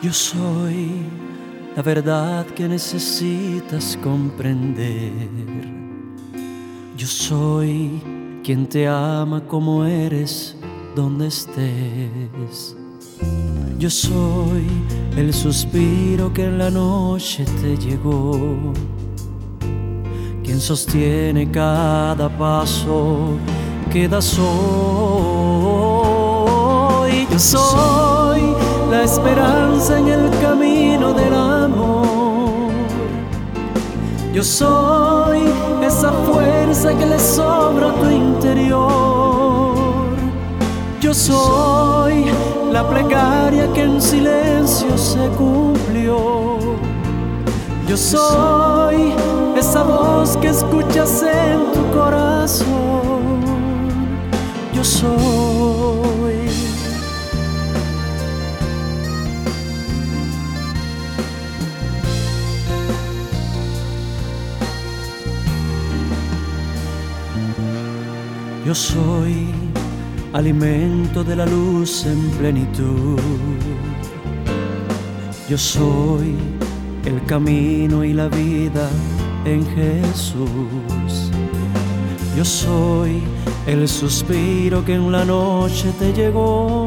Yo soy la verdad que necesitas comprender. Yo soy quien te ama como eres donde estés. Yo soy el suspiro que en la noche te llegó, quien sostiene cada paso que das. Yo soy la esperanza en el camino del amor. Yo soy esa fuerza que le sobra a tu interior. Yo soy la plegaria que en silencio se cumplió. Yo soy esa voz que escuchas en tu corazón. Yo soy. Yo soy alimento de la luz en plenitud. Yo soy el camino y la vida en Jesús. Yo soy el suspiro que en la noche te llegó,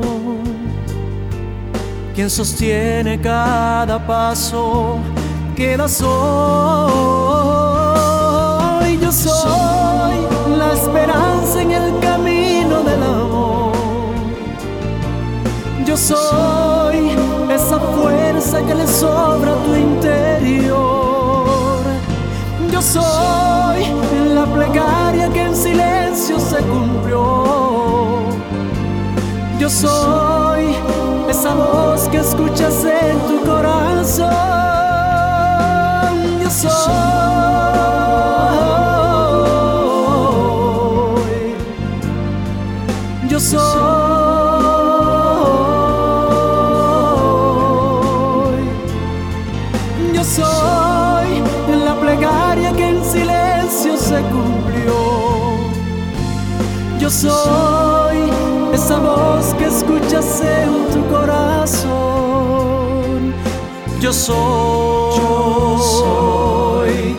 quien sostiene cada paso que das. Soy esa fuerza que le sobra a tu interior. Yo soy la plegaria que en silencio se cumplió. Yo soy esa voz que escuchas en tu corazón. Yo soy. Yo soy. Se cumplió. Yo soy esa voz que escuchas en tu corazón. Yo soy. Yo soy.